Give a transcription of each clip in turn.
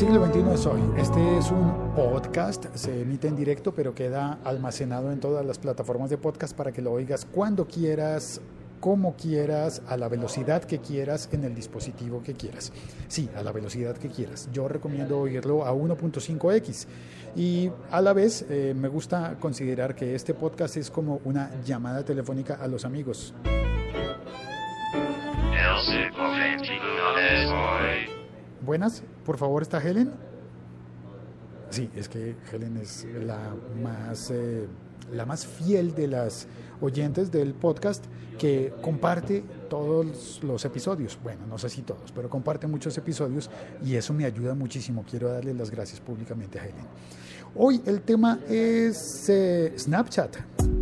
siglo XXI es hoy. Este es un podcast, se emite en directo, pero queda almacenado en todas las plataformas de podcast para que lo oigas cuando quieras, como quieras, a la velocidad que quieras, en el dispositivo que quieras. Sí, a la velocidad que quieras. Yo recomiendo oírlo a 1.5x y a la vez eh, me gusta considerar que este podcast es como una llamada telefónica a los amigos. Buenas, por favor, ¿está Helen? Sí, es que Helen es la más, eh, la más fiel de las oyentes del podcast que comparte todos los episodios. Bueno, no sé si todos, pero comparte muchos episodios y eso me ayuda muchísimo. Quiero darle las gracias públicamente a Helen. Hoy el tema es eh, Snapchat.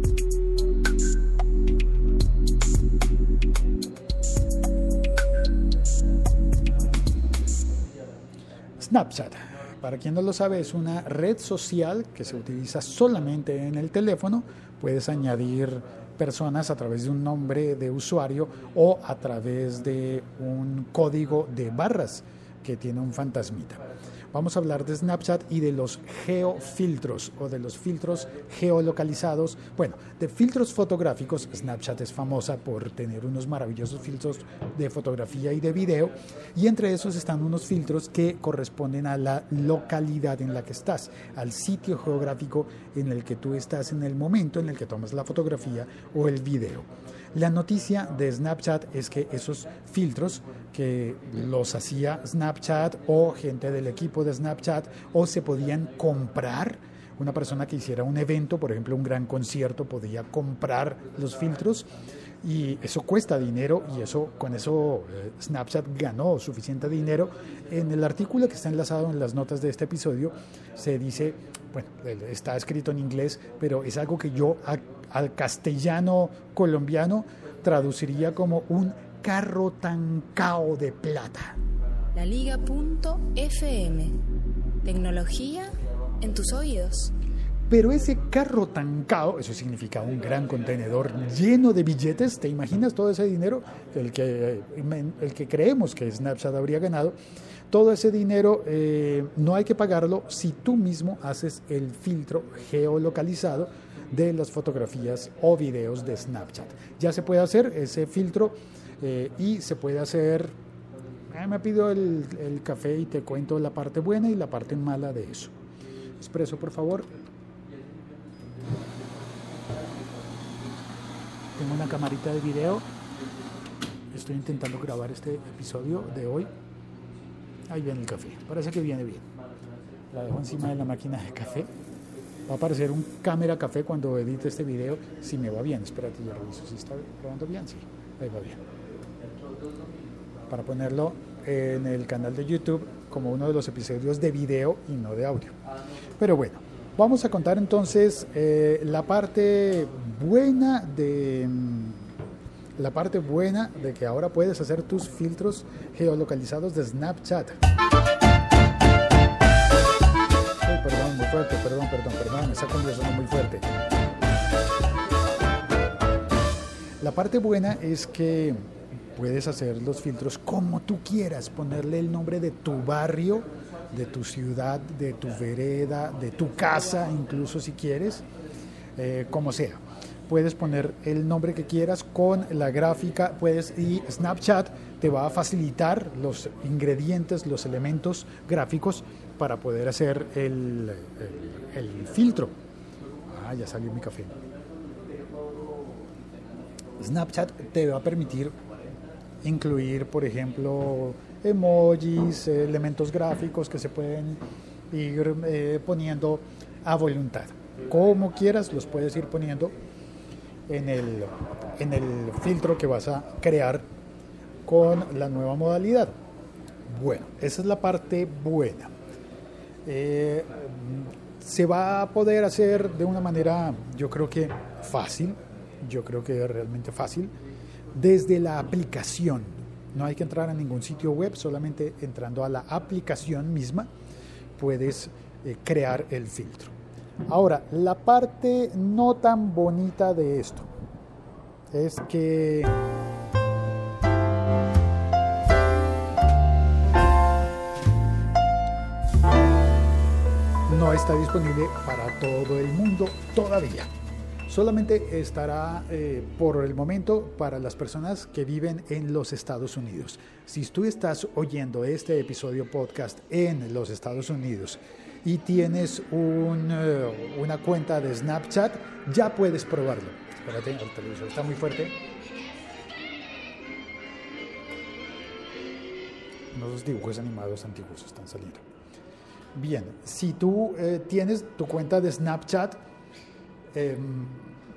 Snapchat, para quien no lo sabe, es una red social que se utiliza solamente en el teléfono. Puedes añadir personas a través de un nombre de usuario o a través de un código de barras que tiene un fantasmita. Vamos a hablar de Snapchat y de los geofiltros o de los filtros geolocalizados. Bueno, de filtros fotográficos, Snapchat es famosa por tener unos maravillosos filtros de fotografía y de video y entre esos están unos filtros que corresponden a la localidad en la que estás, al sitio geográfico en el que tú estás en el momento en el que tomas la fotografía o el video. La noticia de Snapchat es que esos filtros que los hacía Snapchat o gente del equipo de Snapchat o se podían comprar, una persona que hiciera un evento, por ejemplo un gran concierto, podía comprar los filtros y eso cuesta dinero y eso con eso eh, Snapchat ganó suficiente dinero. En el artículo que está enlazado en las notas de este episodio se dice, bueno, está escrito en inglés, pero es algo que yo al castellano colombiano traduciría como un carro tancao de plata. La Liga.fm. Tecnología en tus oídos. Pero ese carro tancao, eso significa un gran contenedor lleno de billetes, ¿te imaginas todo ese dinero? El que, el que creemos que Snapchat habría ganado. Todo ese dinero eh, no hay que pagarlo si tú mismo haces el filtro geolocalizado de las fotografías o videos de Snapchat. Ya se puede hacer ese filtro eh, y se puede hacer... Ah, me pido el, el café y te cuento la parte buena y la parte mala de eso. Expreso, por favor. Tengo una camarita de video. Estoy intentando grabar este episodio de hoy. Ahí viene el café. Parece que viene bien. La dejo encima de la máquina de café. Va a aparecer un cámara café cuando edite este video. Si me va bien. Espérate, yo reviso si está grabando bien. Sí, ahí va bien. Para ponerlo en el canal de YouTube como uno de los episodios de video y no de audio. Pero bueno, vamos a contar entonces eh, la parte buena de la parte buena de que ahora puedes hacer tus filtros geolocalizados de Snapchat. Perdón, muy fuerte, perdón, perdón, perdón, saco un muy fuerte. La parte buena es que puedes hacer los filtros como tú quieras, ponerle el nombre de tu barrio, de tu ciudad, de tu vereda, de tu casa, incluso si quieres, eh, como sea. Puedes poner el nombre que quieras con la gráfica, puedes y Snapchat te va a facilitar los ingredientes, los elementos gráficos para poder hacer el, el, filtro. Ah, ya salió mi café. Snapchat te va a permitir incluir, por ejemplo, emojis, elementos gráficos que se pueden ir eh, poniendo a voluntad. Como quieras, los puedes ir poniendo en el, en el filtro que vas a crear con la nueva modalidad. Bueno, esa es la parte buena. Eh, se va a poder hacer de una manera, yo creo que fácil, yo creo que realmente fácil desde la aplicación. No hay que entrar a ningún sitio web, solamente entrando a la aplicación misma puedes eh, crear el filtro. Ahora, la parte no tan bonita de esto es que está disponible para todo el mundo todavía. Solamente estará eh, por el momento para las personas que viven en los Estados Unidos. Si tú estás oyendo este episodio podcast en los Estados Unidos y tienes eh, una cuenta de Snapchat, ya puedes probarlo. Espérate, el televisor está muy fuerte. Unos dibujos animados antiguos están saliendo. Bien, si tú eh, tienes tu cuenta de Snapchat, em,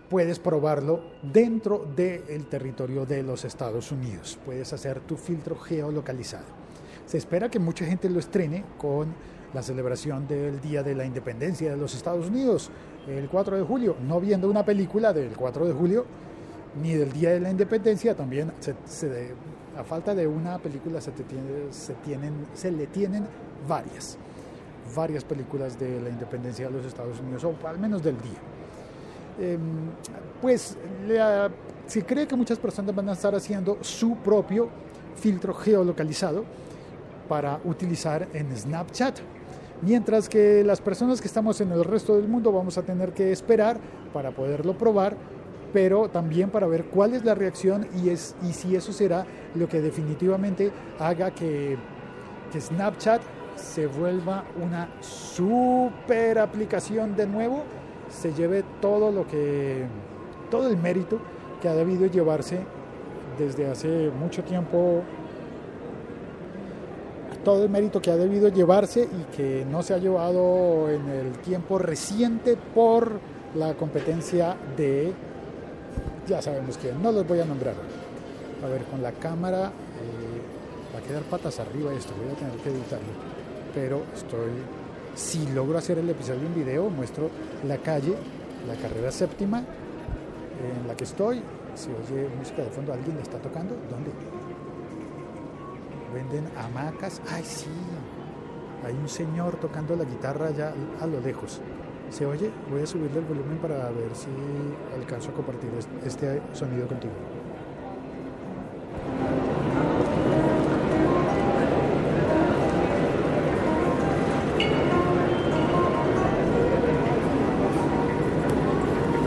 puedes probarlo dentro del territorio de los Estados Unidos. Puedes hacer tu filtro geolocalizado. Se espera que mucha gente lo estrene con la celebración del Día de la Independencia de los Estados Unidos, el 4 de julio, no viendo una película del 4 de julio ni del Día de la Independencia, también a falta de una película se, se, tienen, se le tienen varias, varias películas de la independencia de los Estados Unidos, o al menos del día. Em, pues se cree que muchas personas van a estar haciendo su propio filtro geolocalizado para utilizar en Snapchat. Mientras que las personas que estamos en el resto del mundo vamos a tener que esperar para poderlo probar, pero también para ver cuál es la reacción y, es, y si eso será lo que definitivamente haga que, que Snapchat se vuelva una super aplicación de nuevo, se lleve todo lo que, todo el mérito que ha debido llevarse desde hace mucho tiempo todo el mérito que ha debido llevarse y que no se ha llevado en el tiempo reciente por la competencia de, ya sabemos que no los voy a nombrar. A ver, con la cámara eh, va a quedar patas arriba esto, voy a tener que editarlo. Pero estoy, si logro hacer el episodio en video, muestro la calle, la carrera séptima en la que estoy. Si oye música de fondo, ¿alguien le está tocando? ¿Dónde? Venden hamacas. Ay, sí, hay un señor tocando la guitarra allá a lo lejos. ¿Se oye? Voy a subirle el volumen para ver si alcanzo a compartir este sonido contigo.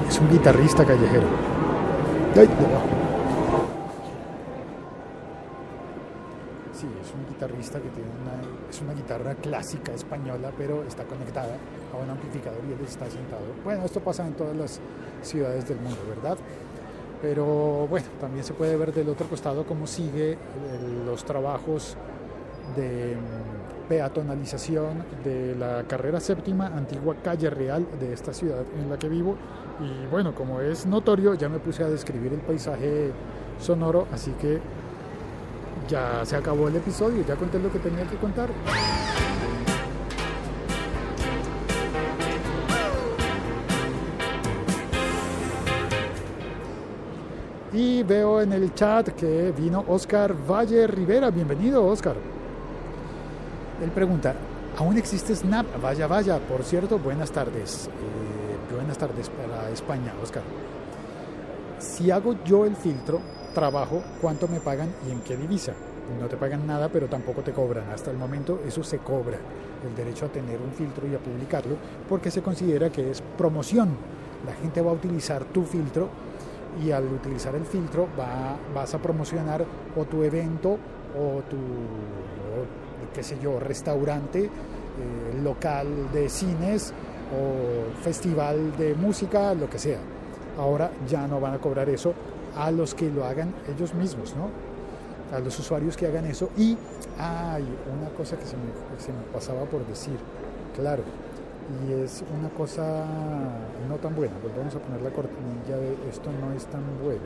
Es un guitarrista callejero. ¡Ay! Que tiene una, es una guitarra clásica española, pero está conectada a un amplificador y él está sentado. Bueno, esto pasa en todas las ciudades del mundo, ¿verdad? Pero bueno, también se puede ver del otro costado cómo sigue los trabajos de mm, peatonalización de la carrera séptima, antigua calle real de esta ciudad en la que vivo. Y bueno, como es notorio, ya me puse a describir el paisaje sonoro, así que ya se acabó el episodio, ya conté lo que tenía que contar. Y veo en el chat que vino Oscar Valle Rivera. Bienvenido, Oscar. Él pregunta, ¿aún existe Snap? Vaya, vaya. Por cierto, buenas tardes. Eh, buenas tardes para España, Oscar. Si hago yo el filtro, trabajo, cuánto me pagan y en qué divisa. No te pagan nada, pero tampoco te cobran. Hasta el momento eso se cobra, el derecho a tener un filtro y a publicarlo, porque se considera que es promoción. La gente va a utilizar tu filtro y al utilizar el filtro va, vas a promocionar o tu evento o tu, qué sé yo, restaurante, eh, local de cines o festival de música, lo que sea. Ahora ya no van a cobrar eso a los que lo hagan ellos mismos, ¿no? A los usuarios que hagan eso. Y hay una cosa que se me, pasaba por decir, claro, y es una cosa no tan buena. Volvemos a poner la cortinilla de esto no es tan bueno.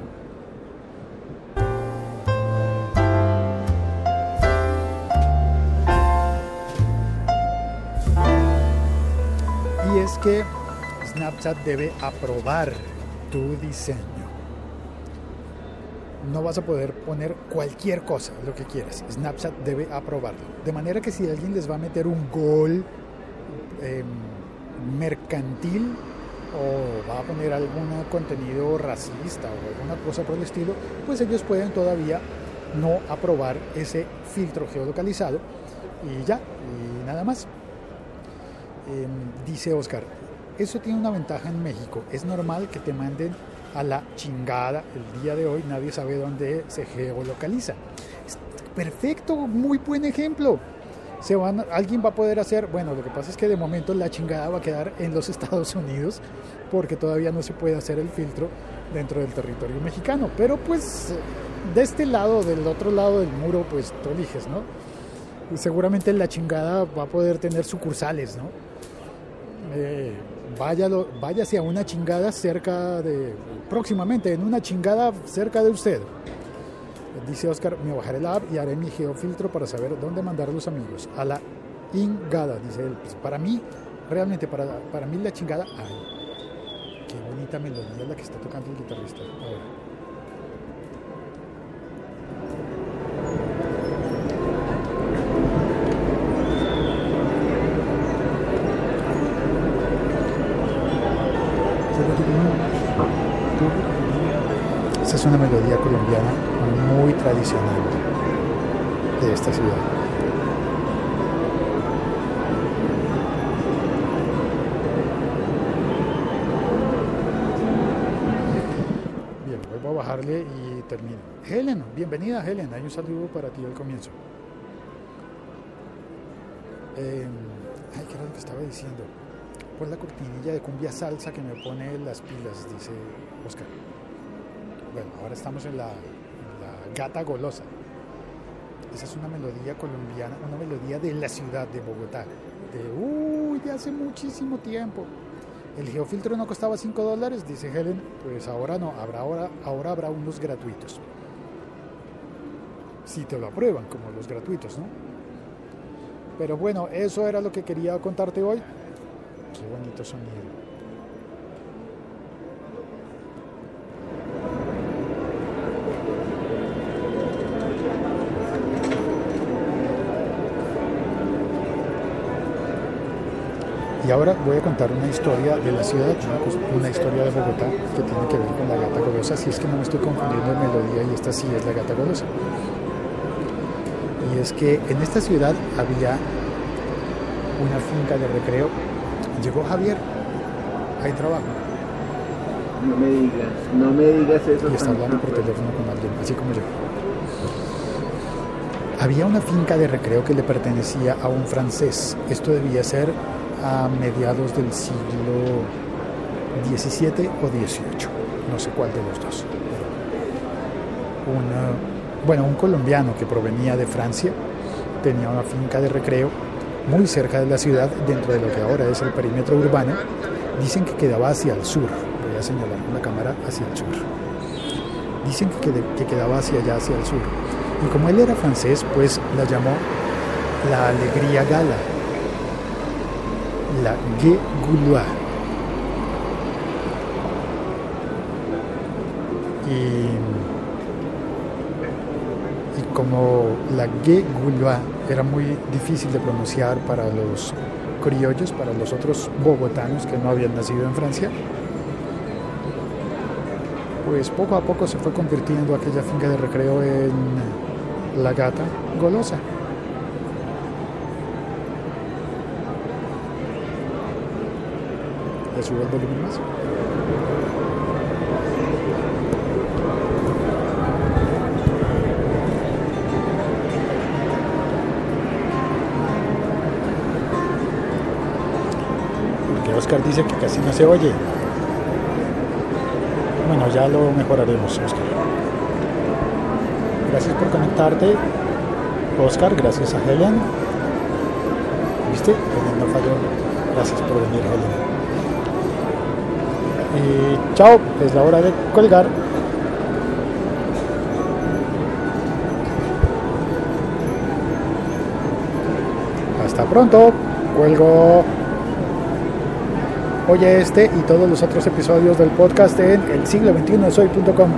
Y es que Snapchat debe aprobar tu diseño no vas a poder poner cualquier cosa, lo que quieras. Snapchat debe aprobarlo. De manera que si alguien les va a meter un gol em, mercantil o va a poner algún contenido racista o alguna cosa por el estilo, pues ellos pueden todavía no aprobar ese filtro geolocalizado y ya, y nada más. Em, dice Oscar, eso tiene una ventaja en México. Es normal que te manden a la chingada el día de hoy. Nadie sabe dónde se geolocaliza. Perfecto, muy buen ejemplo. Se alguien va a poder hacer, bueno, lo que pasa es que de momento la chingada va a quedar en los Estados Unidos porque todavía no se puede hacer el filtro dentro del territorio mexicano. Pero pues de este lado, del otro lado del muro, pues tú eliges, ¿no? seguramente la chingada va a poder tener sucursales, ¿no? Eh, váyalo, váyase a una chingada cerca de, próximamente, en una chingada cerca de usted. Dice Oscar, me bajaré la app y haré mi geofiltro para saber dónde mandar a los amigos. A la ingada, dice él. Pues para mí, realmente, para, para mí la chingada, ay, qué bonita melodía la que está tocando el guitarrista. Esa una melodía colombiana muy tradicional de esta ciudad. Bien, vuelvo a bajarle y termino. Helen, bienvenida Helen, hay un saludo para ti al comienzo. Eh, ay, ¿qué era lo que estaba diciendo? Pues la cortinilla de cumbia salsa que me pone las pilas, dice Oscar. Bueno, ahora estamos en la, Gata Golosa. Esa es una melodía colombiana, una melodía de la ciudad de Bogotá, de, uy, de hace muchísimo tiempo. El geofiltro no costaba 5 dólares, dice Helen, pues ahora no, habrá ahora, ahora habrá unos gratuitos. Si te lo aprueban, como los gratuitos, ¿no? Pero bueno, eso era lo que quería contarte hoy. Qué bonito sonido. Ahora voy a contar una historia de la ciudad, una historia de Bogotá que tiene que ver con la gata golosa, si es que no me estoy confundiendo en melodía y esta sí es la gata golosa. Y es que en esta ciudad había una finca de recreo Llegó Javier, hay trabajo. No me digas, no me digas eso. Y está hablando por teléfono con alguien, así como yo. Había una finca de recreo que le pertenecía a un francés. Esto debía ser a mediados del siglo XVII o XVIII, no sé cuál de los dos. bueno, un colombiano que provenía de Francia tenía una finca de recreo muy cerca de la ciudad, dentro de lo que ahora es el perímetro urbano, dicen que quedaba hacia el sur. Voy a señalar con la cámara hacia el sur. Dicen que, que quedaba hacia allá, hacia el sur. Y como él era francés, pues la llamó la alegría gala, la Gue Goulois. Y, y como la Gue Goulois era muy difícil de pronunciar para los criollos, para los otros bogotanos que no habían nacido en Francia, pues poco a poco se fue convirtiendo aquella finca de recreo en la gata golosa. Le subo el volumen más. Oscar dice que casi no se oye. Bueno, ya lo mejoraremos, Oscar. Gracias por conectarte, Oscar. Gracias a Helen. ¿Viste? Helen no falló. Gracias por venir, Helen. Y chao, es la hora de colgar. Hasta pronto. Cuelgo. Oye este y todos los otros episodios del podcast en el siglo 21 soy.com.